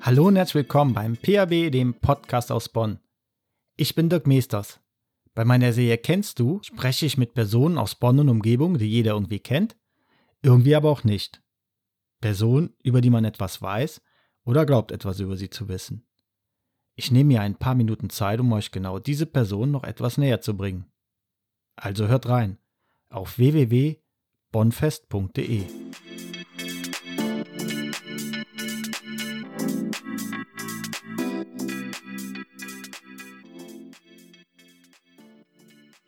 Hallo und herzlich willkommen beim PAB, dem Podcast aus Bonn. Ich bin Dirk Meesters. Bei meiner Serie Kennst du spreche ich mit Personen aus Bonn und Umgebung, die jeder irgendwie kennt, irgendwie aber auch nicht. Personen, über die man etwas weiß oder glaubt etwas über sie zu wissen. Ich nehme mir ein paar Minuten Zeit, um euch genau diese Person noch etwas näher zu bringen. Also hört rein auf www.bonfest.de.